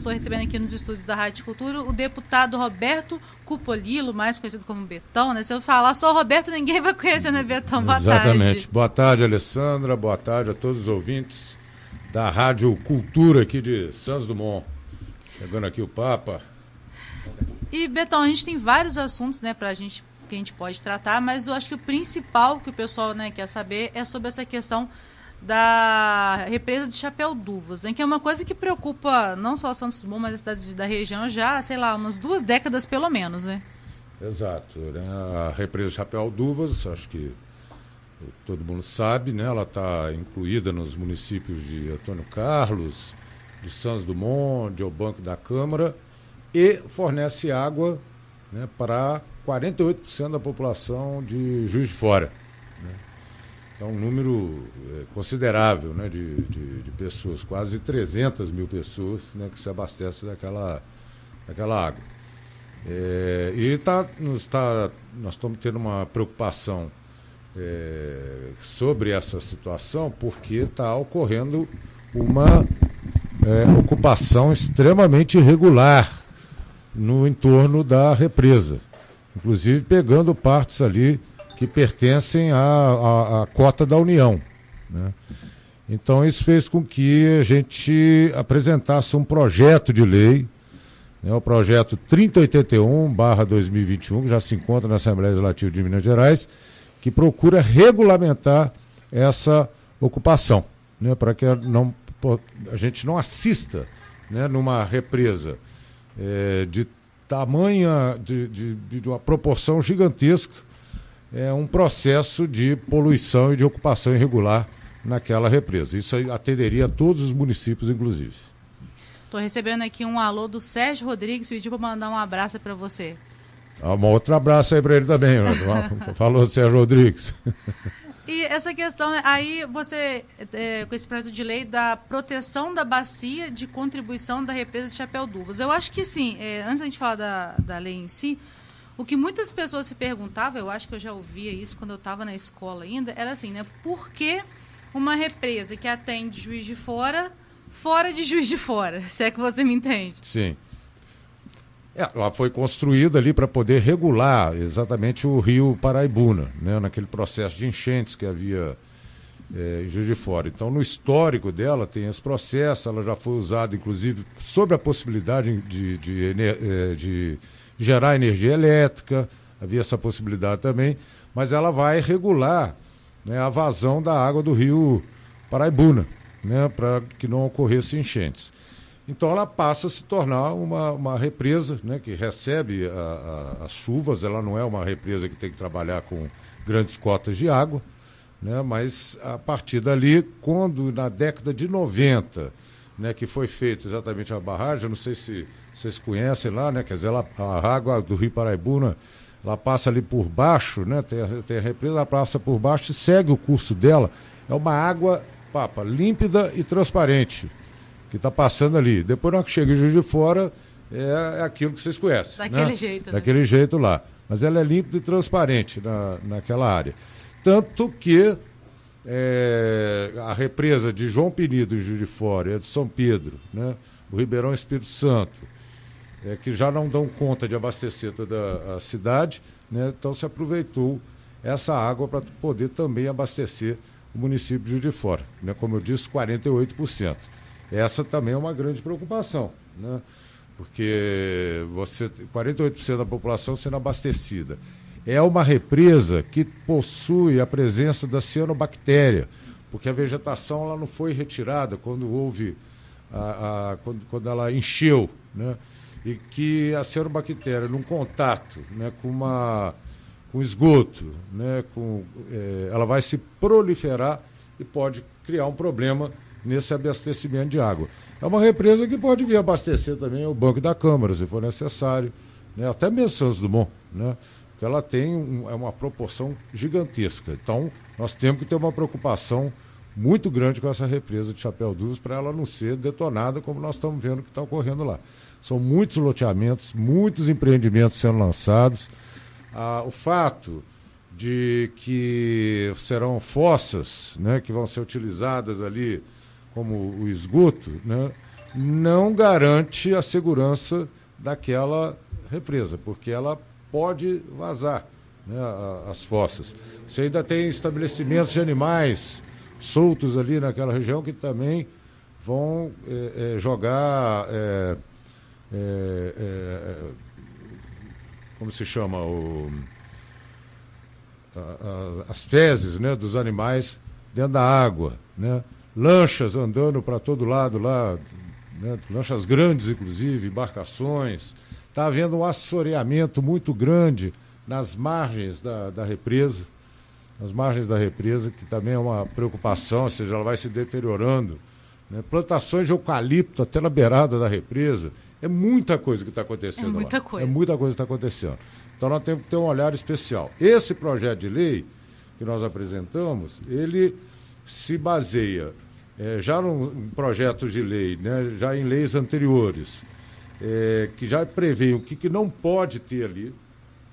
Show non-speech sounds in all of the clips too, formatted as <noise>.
Estou recebendo aqui nos estúdios da Rádio Cultura o deputado Roberto Cupolilo, mais conhecido como Betão, né? Se eu falar só Roberto, ninguém vai conhecer, né, Betão? Boa Exatamente. tarde. Boa tarde, Alessandra. Boa tarde a todos os ouvintes da Rádio Cultura aqui de Santos Dumont. Chegando aqui o Papa. E, Betão, a gente tem vários assuntos, né, pra gente, que a gente pode tratar, mas eu acho que o principal que o pessoal né, quer saber é sobre essa questão da represa de Chapéu Duvas, em que é uma coisa que preocupa não só Santos Dumont, mas as cidades da região já, sei lá, umas duas décadas pelo menos, né? Exato. Né? A represa de Chapéu Duvas, acho que todo mundo sabe, né? Ela está incluída nos municípios de Antônio Carlos, de Santos Dumont, de Obanco da Câmara e fornece água né, para 48% da população de Juiz de Fora. Né? É um número é, considerável né, de, de, de, pessoas, quase 300 mil pessoas né, que se abastecem daquela, daquela água. É, e tá, nos tá, nós estamos tendo uma preocupação é, sobre essa situação porque está ocorrendo uma é, ocupação extremamente irregular no entorno da represa, inclusive pegando partes ali que pertencem à, à, à cota da União. Né? Então, isso fez com que a gente apresentasse um projeto de lei, né, o projeto 3081-2021, que já se encontra na Assembleia Legislativa de Minas Gerais, que procura regulamentar essa ocupação, né, para que não, a gente não assista né, numa represa é, de tamanha, de, de, de uma proporção gigantesca, é um processo de poluição e de ocupação irregular naquela represa. Isso atenderia a todos os municípios, inclusive. Estou recebendo aqui um alô do Sérgio Rodrigues, pediu para mandar um abraço para você. Ah, um outro abraço aí para ele também. <laughs> Falou, Sérgio Rodrigues. E essa questão, né, aí você, é, com esse projeto de lei da proteção da bacia de contribuição da represa de Chapéu Duvas. Eu acho que sim, é, antes da gente falar da, da lei em si, o que muitas pessoas se perguntavam, eu acho que eu já ouvia isso quando eu estava na escola ainda, era assim, né? Por que uma represa que atende Juiz de Fora, fora de Juiz de Fora? <laughs> Se é que você me entende. Sim. É, ela foi construída ali para poder regular exatamente o rio Paraibuna, né, naquele processo de enchentes que havia é, em Juiz de Fora. Então, no histórico dela tem esse processo, ela já foi usada, inclusive, sobre a possibilidade de, de, de, é, de gerar energia elétrica, havia essa possibilidade também, mas ela vai regular né, a vazão da água do rio Paraibuna, né, para que não ocorresse enchentes. Então ela passa a se tornar uma, uma represa né, que recebe a, a, as chuvas, ela não é uma represa que tem que trabalhar com grandes cotas de água, né, mas a partir dali, quando na década de 90, né, que foi feita exatamente a barragem, não sei se vocês conhecem lá, né? Quer dizer, ela, a água do Rio Paraibuna, ela passa ali por baixo, né? Tem, tem a represa, ela passa por baixo e segue o curso dela. É uma água, papa, límpida e transparente que está passando ali. Depois, na hora que chega em Juiz de Fora, é, é aquilo que vocês conhecem. Daquele né? jeito. Né? Daquele jeito lá. Mas ela é límpida e transparente na, naquela área. Tanto que é, a represa de João Penido, em Juiz de Fora, e a de São Pedro, né? o Ribeirão Espírito Santo, é, que já não dão conta de abastecer toda a cidade, né? então se aproveitou essa água para poder também abastecer o município de Juiz de Fora, né? como eu disse, 48%. Essa também é uma grande preocupação, né? porque você 48% da população sendo abastecida. É uma represa que possui a presença da cianobactéria, porque a vegetação ela não foi retirada quando houve a, a quando, quando ela encheu, né? e que a cianobactéria, num contato né, com, uma, com esgoto, né, com, é, ela vai se proliferar e pode criar um problema nesse abastecimento de água. É uma represa que pode vir abastecer também o Banco da Câmara, se for necessário, né, até mesmo Santos Dumont, né, porque ela tem um, é uma proporção gigantesca. Então, nós temos que ter uma preocupação muito grande com essa represa de Chapéu Dúvidas para ela não ser detonada como nós estamos vendo que está ocorrendo lá. São muitos loteamentos, muitos empreendimentos sendo lançados. Ah, o fato de que serão fossas né, que vão ser utilizadas ali como o esgoto, né, não garante a segurança daquela represa, porque ela pode vazar né, as fossas. Você ainda tem estabelecimentos de animais soltos ali naquela região que também vão é, é, jogar. É, é, é como se chama? O, a, a, as fezes né, dos animais dentro da água. Né? Lanchas andando para todo lado lá, né? lanchas grandes, inclusive, embarcações. Está havendo um assoreamento muito grande nas margens da, da represa, nas margens da represa, que também é uma preocupação, ou seja, ela vai se deteriorando. Né? Plantações de eucalipto até na beirada da represa. É muita coisa que está acontecendo. É muita lá. coisa. É muita coisa que está acontecendo. Então nós temos que ter um olhar especial. Esse projeto de lei que nós apresentamos, ele se baseia é, já num projeto de lei, né, já em leis anteriores, é, que já prevê o que, que não pode ter ali,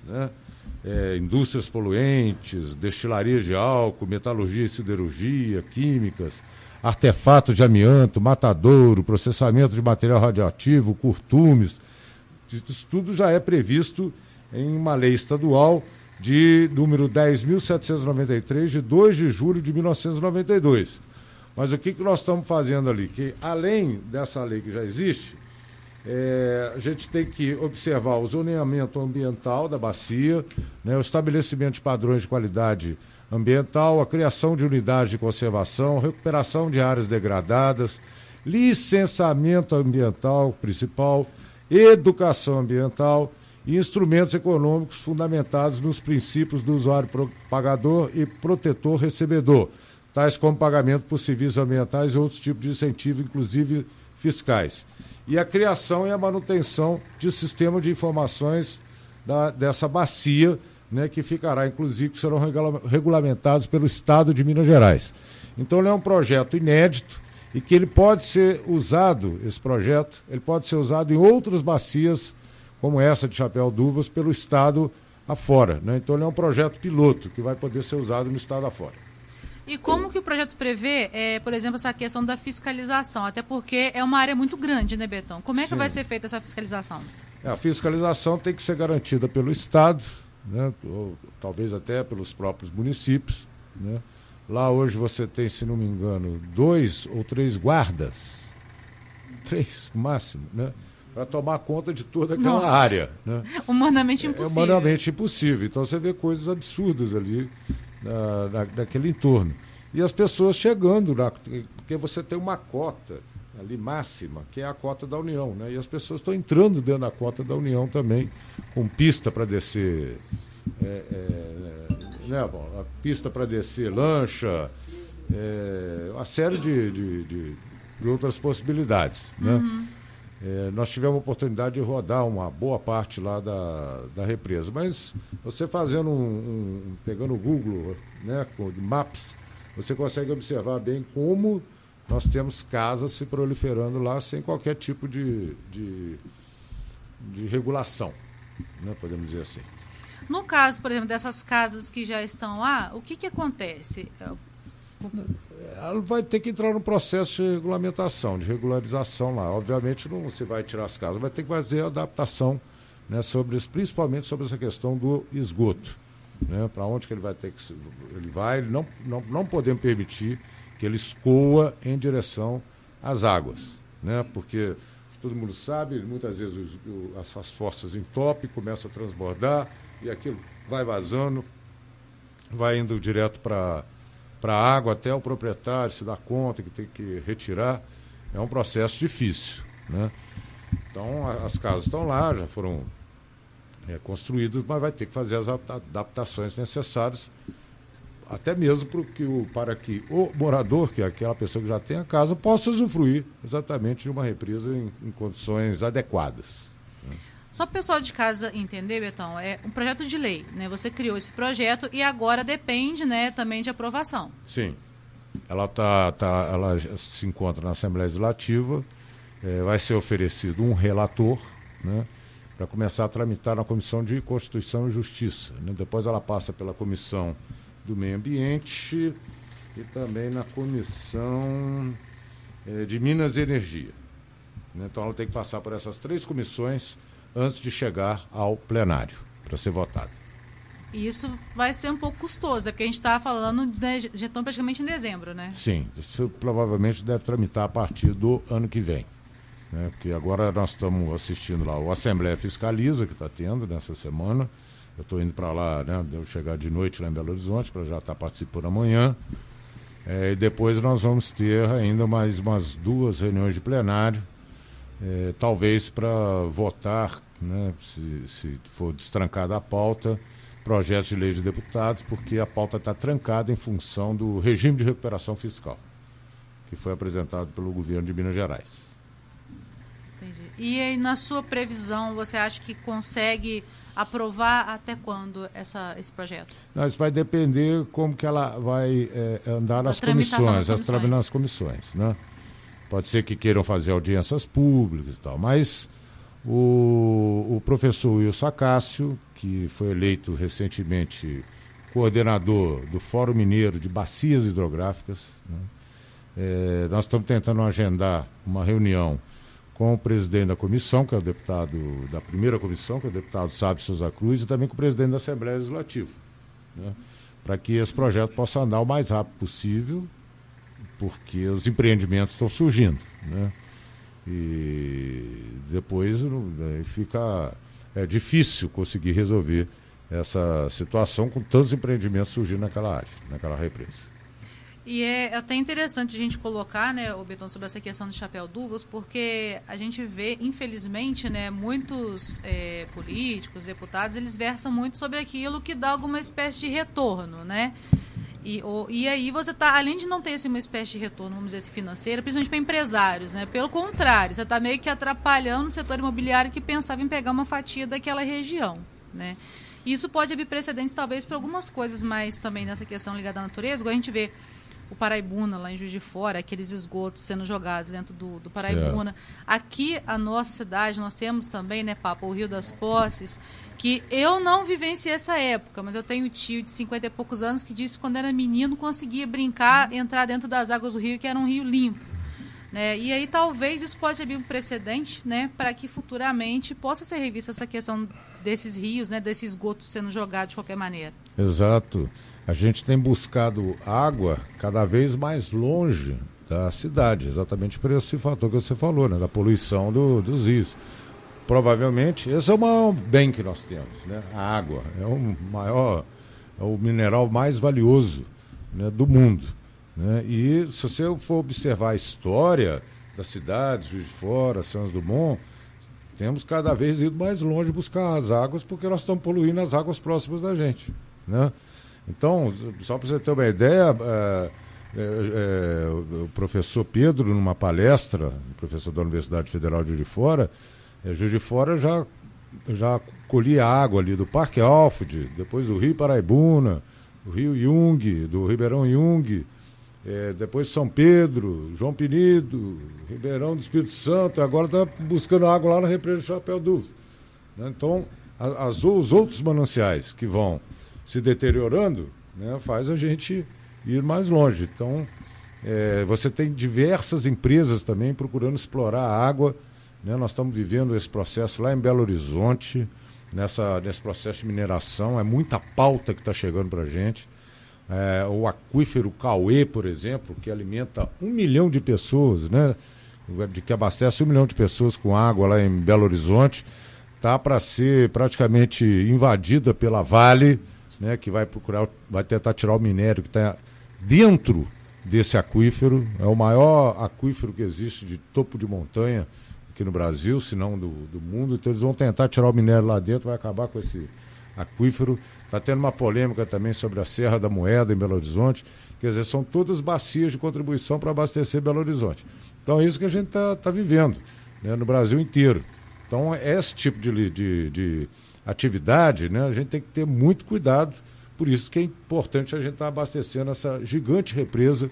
né, é, indústrias poluentes, destilarias de álcool, metalurgia e siderurgia, químicas, artefatos de amianto, matadouro, processamento de material radioativo, curtumes. Isso tudo já é previsto em uma lei estadual de número 10.793, de 2 de julho de 1992. Mas o que, que nós estamos fazendo ali? Que além dessa lei que já existe, é, a gente tem que observar o zoneamento ambiental da bacia, né, o estabelecimento de padrões de qualidade ambiental, a criação de unidades de conservação, recuperação de áreas degradadas, licenciamento ambiental principal, educação ambiental e instrumentos econômicos fundamentados nos princípios do usuário pagador e protetor recebedor, tais como pagamento por serviços ambientais e outros tipos de incentivo, inclusive fiscais. E a criação e a manutenção de sistema de informações da, dessa bacia, né, que ficará, inclusive, que serão regula regulamentados pelo Estado de Minas Gerais. Então, ele é um projeto inédito e que ele pode ser usado, esse projeto, ele pode ser usado em outras bacias como essa de Chapéu Duvas pelo Estado afora. Né? Então ele é um projeto piloto que vai poder ser usado no Estado afora. E como que o projeto prevê, é, por exemplo, essa questão da fiscalização? Até porque é uma área muito grande, né, Betão? Como é que Sim. vai ser feita essa fiscalização? É, a fiscalização tem que ser garantida pelo Estado, né, ou talvez até pelos próprios municípios. Né? Lá hoje você tem, se não me engano, dois ou três guardas, três no máximo, né? para tomar conta de toda aquela Nossa. área. Né? <laughs> Humanamente é, impossível. É humanamente impossível. Então você vê coisas absurdas ali na, na, naquele entorno. E as pessoas chegando, lá, porque você tem uma cota ali máxima, que é a cota da União. Né? E as pessoas estão entrando dentro da cota da União também, com pista para descer. É, é, né, bom, a pista para descer lancha, é, uma série de, de, de, de outras possibilidades. Né? Uhum. É, nós tivemos a oportunidade de rodar uma boa parte lá da, da represa. Mas você fazendo um, um pegando o Google, né, com Maps, você consegue observar bem como nós temos casas se proliferando lá sem qualquer tipo de, de, de regulação, né, podemos dizer assim. No caso, por exemplo, dessas casas que já estão lá, o que, que acontece? Ela vai ter que entrar no processo de regulamentação, de regularização lá. Obviamente não se vai tirar as casas, vai ter que fazer adaptação, né, sobre, principalmente sobre essa questão do esgoto. Né, Para onde que ele vai ter que. Ele vai, não, não, não podemos permitir que ele escoa em direção às águas. Né, porque todo mundo sabe, muitas vezes os, as, as fossas entopem, começam a transbordar e aquilo vai vazando, vai indo direto para para a água até o proprietário se dar conta que tem que retirar, é um processo difícil. Né? Então, as casas estão lá, já foram é, construídas, mas vai ter que fazer as adaptações necessárias, até mesmo que o, para que o morador, que é aquela pessoa que já tem a casa, possa usufruir exatamente de uma represa em, em condições adequadas. Só para o pessoal de casa entender, Betão, é um projeto de lei, né? Você criou esse projeto e agora depende, né, também de aprovação. Sim. Ela tá, tá ela se encontra na Assembleia Legislativa, é, vai ser oferecido um relator, né? Para começar a tramitar na Comissão de Constituição e Justiça. Né? Depois ela passa pela Comissão do Meio Ambiente e também na Comissão é, de Minas e Energia. Né? Então ela tem que passar por essas três comissões antes de chegar ao plenário para ser votada. E isso vai ser um pouco custoso, é porque a gente está falando de já estão praticamente em dezembro, né? Sim, isso provavelmente deve tramitar a partir do ano que vem. Né? Porque agora nós estamos assistindo lá o Assembleia Fiscaliza, que está tendo nessa semana. Eu estou indo para lá, né? Devo chegar de noite lá em Belo Horizonte para já estar tá participando amanhã. É, e depois nós vamos ter ainda mais umas duas reuniões de plenário, é, talvez para votar, né, se, se for destrancada a pauta, projetos de lei de deputados, porque a pauta está trancada em função do regime de recuperação fiscal, que foi apresentado pelo governo de Minas Gerais. Entendi. E aí, na sua previsão, você acha que consegue aprovar até quando essa, esse projeto? Não, isso vai depender como que ela vai é, andar nas comissões, as comissões. nas comissões, né? Pode ser que queiram fazer audiências públicas e tal, mas o, o professor Wilson Acácio, que foi eleito recentemente coordenador do Fórum Mineiro de Bacias Hidrográficas. Né? É, nós estamos tentando agendar uma reunião com o presidente da comissão, que é o deputado da primeira comissão, que é o deputado Sábio Souza Cruz, e também com o presidente da Assembleia Legislativa, né? para que esse projeto possa andar o mais rápido possível, porque os empreendimentos estão surgindo. Né? E depois fica é difícil conseguir resolver essa situação com tantos empreendimentos surgindo naquela área, naquela represa. E é até interessante a gente colocar, né, o Betão, sobre essa questão de chapéu duvas, porque a gente vê, infelizmente, né, muitos é, políticos, deputados, eles versam muito sobre aquilo que dá alguma espécie de retorno, né? E, e aí você está, além de não ter esse, uma espécie de retorno, vamos dizer assim, financeiro, principalmente para empresários, né? Pelo contrário, você está meio que atrapalhando o setor imobiliário que pensava em pegar uma fatia daquela região, né? Isso pode abrir precedentes, talvez, para algumas coisas mais também nessa questão ligada à natureza, igual a gente vê o Paraibuna, lá em Juiz de Fora, aqueles esgotos sendo jogados dentro do, do Paraibuna. Certo. Aqui, a nossa cidade, nós temos também, né, Papa, o Rio das Posses, que eu não vivenciei essa época, mas eu tenho um tio de 50 e poucos anos que disse que quando era menino conseguia brincar, entrar dentro das águas do rio, que era um rio limpo. Né? E aí talvez isso pode abrir um precedente né, para que futuramente possa ser revista essa questão desses rios, né, desses esgotos sendo jogados de qualquer maneira. Exato a gente tem buscado água cada vez mais longe da cidade, exatamente por esse fator que você falou, né, da poluição do, dos rios. Provavelmente, esse é o maior bem que nós temos, né? A água é o maior, é o mineral mais valioso né, do mundo. Né? E se você for observar a história da cidade, Juiz de Fora, Santos Dumont, temos cada vez ido mais longe buscar as águas porque nós estamos poluindo as águas próximas da gente. Né? Então, só para você ter uma ideia, é, é, é, o professor Pedro, numa palestra, professor da Universidade Federal de Juiz de Fora, é, Juiz de Fora já, já colhia água ali do Parque Alfred, depois do Rio Paraibuna, do Rio Jung, do Ribeirão Jung, é, depois São Pedro, João Penido, Ribeirão do Espírito Santo, agora está buscando água lá na represa do Chapéu Duro. Né? Então, as, os outros mananciais que vão se deteriorando, né, faz a gente ir mais longe. Então, é, você tem diversas empresas também procurando explorar a água. Né? Nós estamos vivendo esse processo lá em Belo Horizonte, nessa, nesse processo de mineração. É muita pauta que está chegando para a gente. É, o aquífero Cauê, por exemplo, que alimenta um milhão de pessoas, né? de que abastece um milhão de pessoas com água lá em Belo Horizonte, está para ser praticamente invadida pela Vale né, que vai procurar, vai tentar tirar o minério que está dentro desse aquífero. É o maior aquífero que existe de topo de montanha aqui no Brasil, se não do, do mundo. Então eles vão tentar tirar o minério lá dentro, vai acabar com esse aquífero. Está tendo uma polêmica também sobre a Serra da Moeda em Belo Horizonte. Quer dizer, são todas bacias de contribuição para abastecer Belo Horizonte. Então é isso que a gente está tá vivendo né, no Brasil inteiro. Então, é esse tipo de, de, de atividade, né, a gente tem que ter muito cuidado. Por isso que é importante a gente estar abastecendo essa gigante represa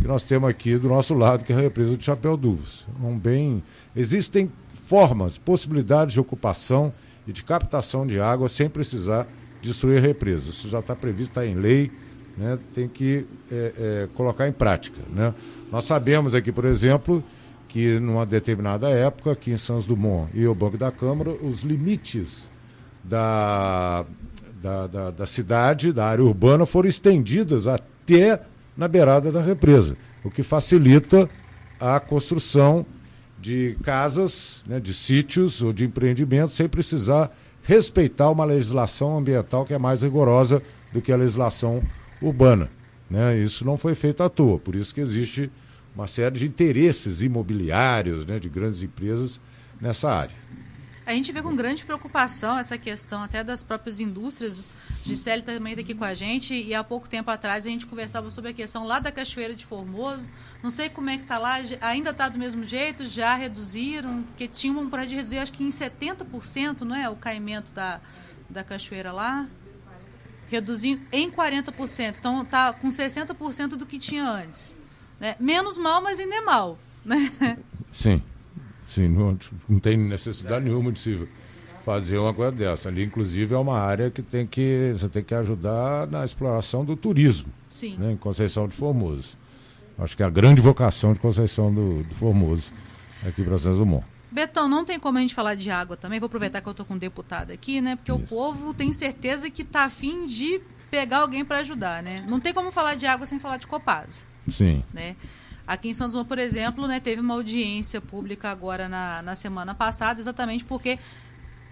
que nós temos aqui do nosso lado, que é a represa de Chapéu Duvas. Um bem. Existem formas, possibilidades de ocupação e de captação de água sem precisar destruir a represa. Isso já está previsto, está em lei, né? tem que é, é, colocar em prática. Né? Nós sabemos aqui, por exemplo, que numa determinada época, aqui em Santos Dumont e o Banco da Câmara, os limites da, da, da, da cidade, da área urbana, foram estendidos até na beirada da represa, o que facilita a construção de casas, né, de sítios ou de empreendimentos sem precisar respeitar uma legislação ambiental que é mais rigorosa do que a legislação urbana. Né? Isso não foi feito à toa, por isso que existe uma série de interesses imobiliários né, de grandes empresas nessa área. A gente vê com grande preocupação essa questão até das próprias indústrias. Gisele também está aqui com a gente e há pouco tempo atrás a gente conversava sobre a questão lá da Cachoeira de Formoso. Não sei como é que está lá, ainda está do mesmo jeito, já reduziram, porque tinham um projeto de reduzir acho que em 70%, não é? O caimento da, da cachoeira lá. Reduzindo em 40%. Então está com 60% do que tinha antes. Né? Menos mal, mas ainda é mal. Né? Sim. Sim, não, não tem necessidade nenhuma de se fazer uma coisa dessa. Ali, inclusive, é uma área que tem que você tem que ajudar na exploração do turismo, Sim. Né, em Conceição de Formoso. Acho que é a grande vocação de Conceição do, do Formoso aqui para Santos Dumont. Betão, não tem como a gente falar de água também. Vou aproveitar que eu estou com um deputado aqui, né? Porque Isso. o povo tem certeza que está afim de pegar alguém para ajudar, né? Não tem como falar de água sem falar de Copasa. Sim. Né? Aqui em Santos Dumont, por exemplo, né, teve uma audiência pública agora na, na semana passada, exatamente porque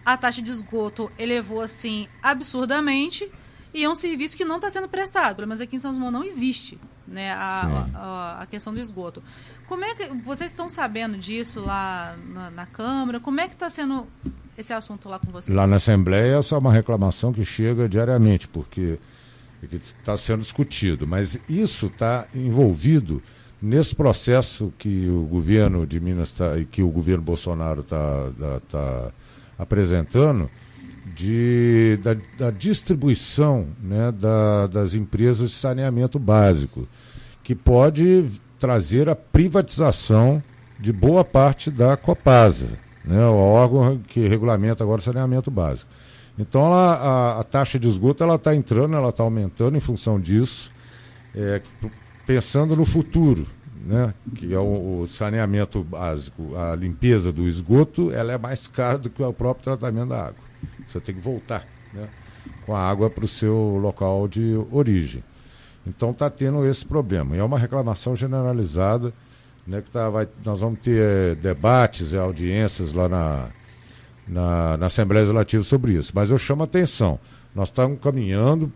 a taxa de esgoto elevou assim absurdamente e é um serviço que não está sendo prestado. Pelo menos aqui em São Dumont não existe né, a, a, a, questão do esgoto. Como é que vocês estão sabendo disso lá na, na Câmara? Como é que está sendo esse assunto lá com vocês? Lá na Assembleia, essa é uma reclamação que chega diariamente, porque está sendo discutido. Mas isso está envolvido Nesse processo que o governo de Minas tá, que o governo Bolsonaro está tá, tá apresentando, de, da, da distribuição né, da, das empresas de saneamento básico, que pode trazer a privatização de boa parte da Copasa, né, o órgão que regulamenta agora o saneamento básico. Então ela, a, a, taxa de esgoto ela está entrando, ela está aumentando em função disso. É, pensando no futuro, né? que é o, o, saneamento básico, a limpeza do esgoto, ela é mais cara do que o próprio tratamento da água. Você tem que voltar né? com a água para o seu local de origem. Então está tendo esse problema. E é uma reclamação generalizada, né, que tá, vai, nós vamos ter é, debates e audiências lá na, na, na Assembleia Legislativa sobre isso. Mas eu chamo a atenção. Nós estamos caminhando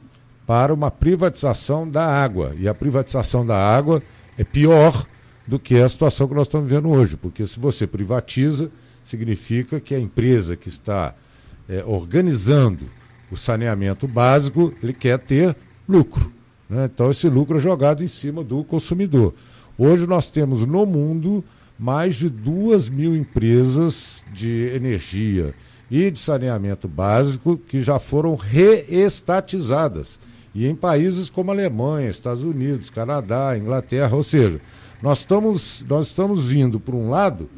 para uma privatização da água. E a privatização da água é pior do que a situação que nós estamos vivendo hoje, porque se você privatiza, significa que a empresa que está é, organizando o saneamento básico, ele quer ter lucro. Né? Então, esse lucro é jogado em cima do consumidor. Hoje nós temos no mundo mais de duas mil empresas de energia e de saneamento básico que já foram reestatizadas e em países como Alemanha, Estados Unidos, Canadá, Inglaterra, ou seja, nós estamos, nós estamos vindo por um lado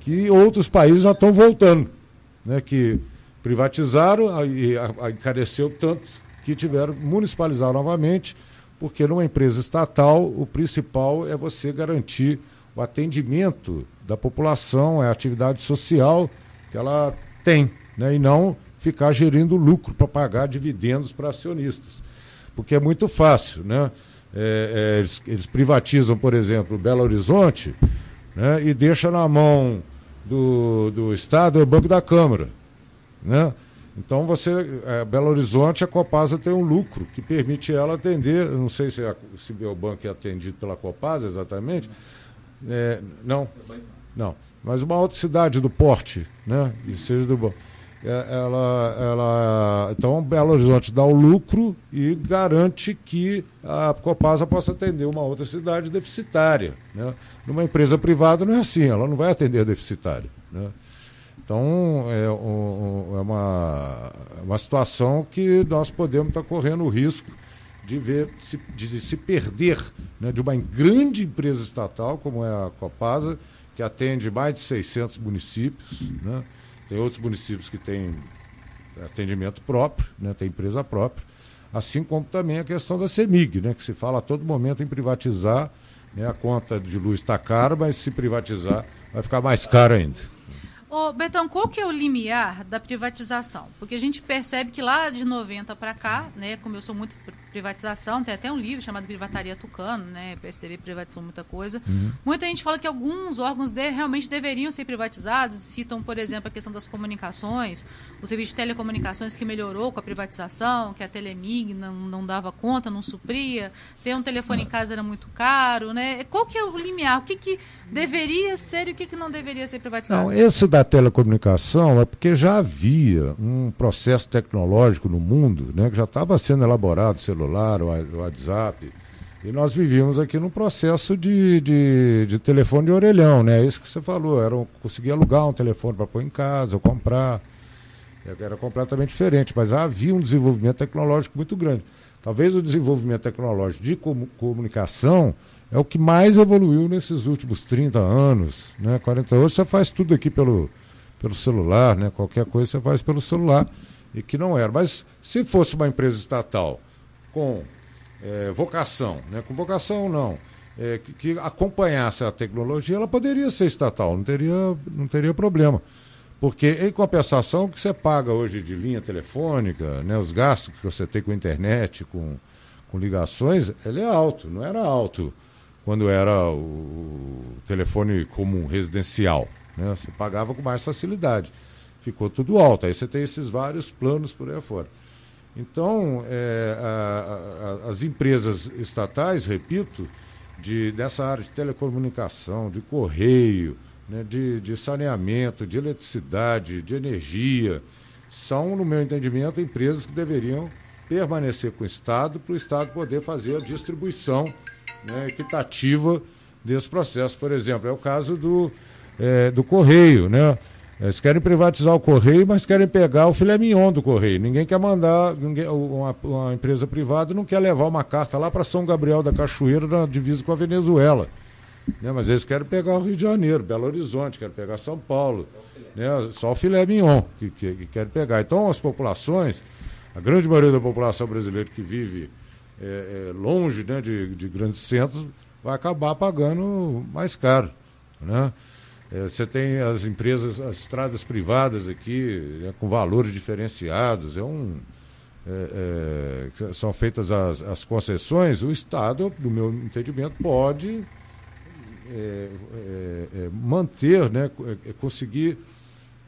que outros países já estão voltando, né, que privatizaram e encareceu tanto que tiveram municipalizar novamente, porque numa empresa estatal o principal é você garantir o atendimento da população, é a atividade social que ela tem, né, e não ficar gerindo lucro para pagar dividendos para acionistas porque é muito fácil, né? É, é, eles, eles, privatizam, por exemplo, Belo Horizonte né, e deixam na mão do, do Estado o Banco da Câmara. Né? Então você, é, Belo Horizonte, a Copasa tem um lucro que permite ela atender, não sei se, a, se o banco é atendido pela Copasa exatamente, é, não, não, mas uma outra cidade do porte, né, e seja do banco. É, ela, ela, então Belo Horizonte dá o lucro e garante que a Copasa possa atender uma outra cidade deficitária. Né? Numa empresa privada não é assim, ela não vai atender a deficitária. Né? Então é, um, é uma, uma situação que nós podemos estar correndo o risco de ver se, de se perder né, de uma grande empresa estatal como é a Copasa, que atende mais de 600 municípios. Né? Tem outros municípios que têm atendimento próprio, né, tem empresa própria, assim como também a questão da CEMIG, né, que se fala a todo momento em privatizar, Né? A conta de luz está cara, mas se privatizar vai ficar mais caro ainda. Ô, Betão, qual que é o limiar da privatização? Porque a gente percebe que lá de 90 para cá, né, como eu sou muito privatização, tem até um livro chamado Privataria Tucano, né, PSTV privatizou muita coisa. Uhum. Muita gente fala que alguns órgãos de, realmente deveriam ser privatizados, citam, por exemplo, a questão das comunicações, o serviço de telecomunicações que melhorou com a privatização, que a Telemig não, não dava conta, não supria, ter um telefone em casa era muito caro, né? Qual que é o limiar? O que, que deveria ser e o que, que não deveria ser privatizado? Não, esse da telecomunicação é porque já havia um processo tecnológico no mundo, né, que já estava sendo elaborado, celular, o WhatsApp, e nós vivíamos aqui num processo de, de, de telefone de orelhão, né? É isso que você falou, era conseguir alugar um telefone para pôr em casa, ou comprar. Era completamente diferente, mas havia um desenvolvimento tecnológico muito grande. Talvez o desenvolvimento tecnológico de comunicação é o que mais evoluiu nesses últimos 30 anos, né? 40 anos. Você faz tudo aqui pelo, pelo celular, né? Qualquer coisa você faz pelo celular. E que não era. Mas se fosse uma empresa estatal com é, vocação, né? com vocação não, é, que, que, acompanhasse a tecnologia, ela poderia ser estatal, não teria, não teria problema. Porque, em compensação, o que você paga hoje de linha telefônica, né, os gastos que você tem com internet, com, com ligações, ele é alto, não era alto quando era o telefone comum, residencial. Né? Você pagava com mais facilidade. Ficou tudo alto. Aí você tem esses vários planos por aí fora. Então, é, a, a, as empresas estatais, repito, de, dessa área de telecomunicação, de correio, né, de, de saneamento, de eletricidade, de energia, são, no meu entendimento, empresas que deveriam permanecer com o Estado para o Estado poder fazer a distribuição né, equitativa desse processo. Por exemplo, é o caso do, é, do Correio, né? Eles querem privatizar o Correio, mas querem pegar o filé mignon do Correio. Ninguém quer mandar, ninguém, uma, uma, empresa privada não quer levar uma carta lá para São Gabriel da Cachoeira, na divisa com a Venezuela. Né? Mas eles querem pegar o Rio de Janeiro, Belo Horizonte, querem pegar São Paulo. Né? Só o filé mignon que, que, que querem pegar. Então, as populações, a grande maioria da população brasileira que vive é, é, longe né, de, de grandes centros, vai acabar pagando mais caro. Né? É, você tem as empresas, as estradas privadas aqui, né, com valores diferenciados, é um. É, é, são feitas as, as, concessões, o Estado, do meu entendimento, pode é, é, é, manter, né, conseguir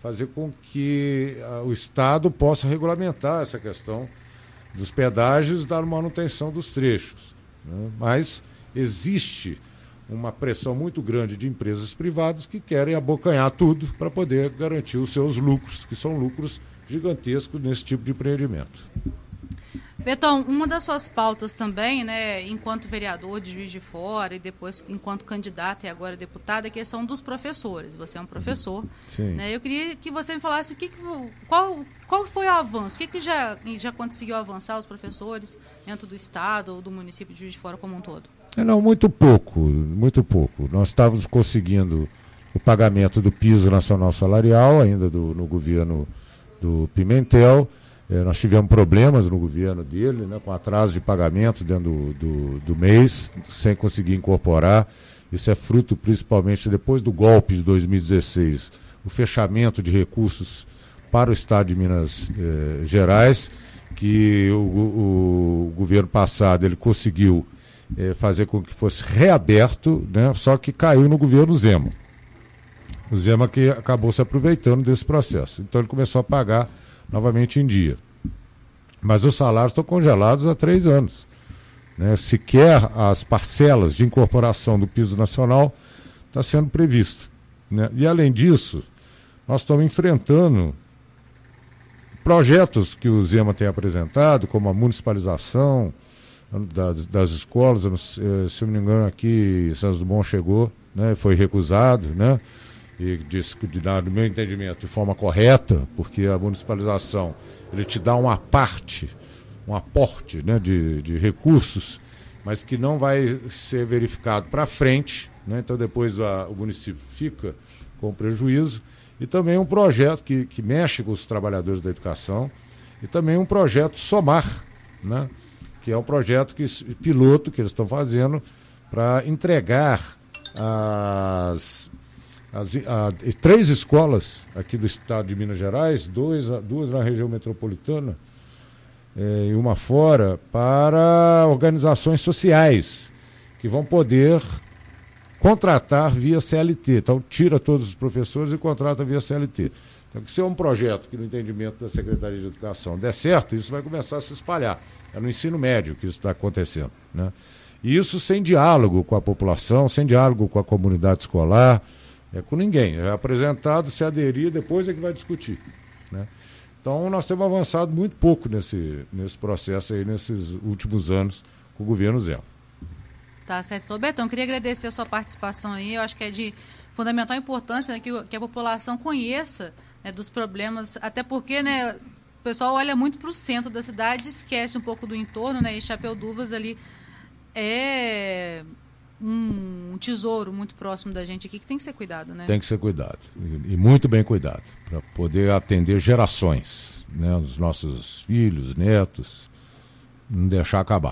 fazer com que a, o Estado possa regulamentar essa questão dos pedágios da manutenção dos trechos. Né? Mas existe uma pressão muito grande de empresas privadas que querem abocanhar tudo para poder garantir os seus lucros, que são lucros gigantescos nesse tipo de empreendimento. Betão, uma das suas pautas também, né, enquanto vereador de Juiz de Fora e depois enquanto candidato e agora deputado, é a questão dos professores. Você é um professor. Sim. Né? Eu queria que você me falasse o que, que qual, qual foi o avanço, o que, que já, já conseguiu avançar os professores dentro do Estado ou do município de Juiz de Fora como um todo? É, não, muito pouco, muito pouco. Nós estávamos conseguindo o pagamento do piso nacional salarial, ainda do, no governo do Pimentel. É, nós tivemos problemas no governo dele, né, com atraso de pagamento dentro do, do, do, mês, sem conseguir incorporar. Isso é fruto principalmente depois do golpe de 2016, o fechamento de recursos para o Estado de Minas eh, Gerais, que o, o, o governo passado ele conseguiu é, fazer com que fosse reaberto, né, só que caiu no governo Zema. O Zema que acabou se aproveitando desse processo. Então ele começou a pagar novamente em dia. Mas os salários estão congelados há três anos. Né? Sequer as parcelas de incorporação do piso nacional está sendo previsto. Né? E além disso, nós estamos enfrentando projetos que o Zema tem apresentado, como a municipalização, das, das escolas, eh, se eu não me engano aqui, Santos Dumont chegou, né, foi recusado, né, e disse que, no meu entendimento, de forma correta, porque a municipalização ele te dá uma parte, um aporte né, de, de recursos, mas que não vai ser verificado para frente, né, então depois a, o município fica com prejuízo, e também um projeto que, que mexe com os trabalhadores da educação, e também um projeto somar, né, que é um projeto que, piloto que eles estão fazendo para entregar as, as a, três escolas aqui do estado de Minas Gerais, dois, duas na região metropolitana é, e uma fora, para organizações sociais que vão poder contratar via CLT. Então, tira todos os professores e contrata via CLT. Então, se é um projeto que, no entendimento da Secretaria de Educação, der certo, isso vai começar a se espalhar. É no ensino médio que isso está acontecendo. Né? E isso sem diálogo com a população, sem diálogo com a comunidade escolar, é com ninguém. É apresentado, se aderir, depois é que vai discutir. Né? Então, nós temos avançado muito pouco nesse, nesse processo aí, nesses últimos anos, com o governo Zé. Tá certo. Betão, queria agradecer a sua participação aí. Eu acho que é de fundamental importância né, que, que a população conheça né, dos problemas, até porque né, o pessoal olha muito para o centro da cidade, esquece um pouco do entorno, né, e Chapéu Duvas ali é um tesouro muito próximo da gente aqui que tem que ser cuidado, né? Tem que ser cuidado, e, muito bem cuidado, para poder atender gerações, né, os nossos filhos, netos, não deixar acabar.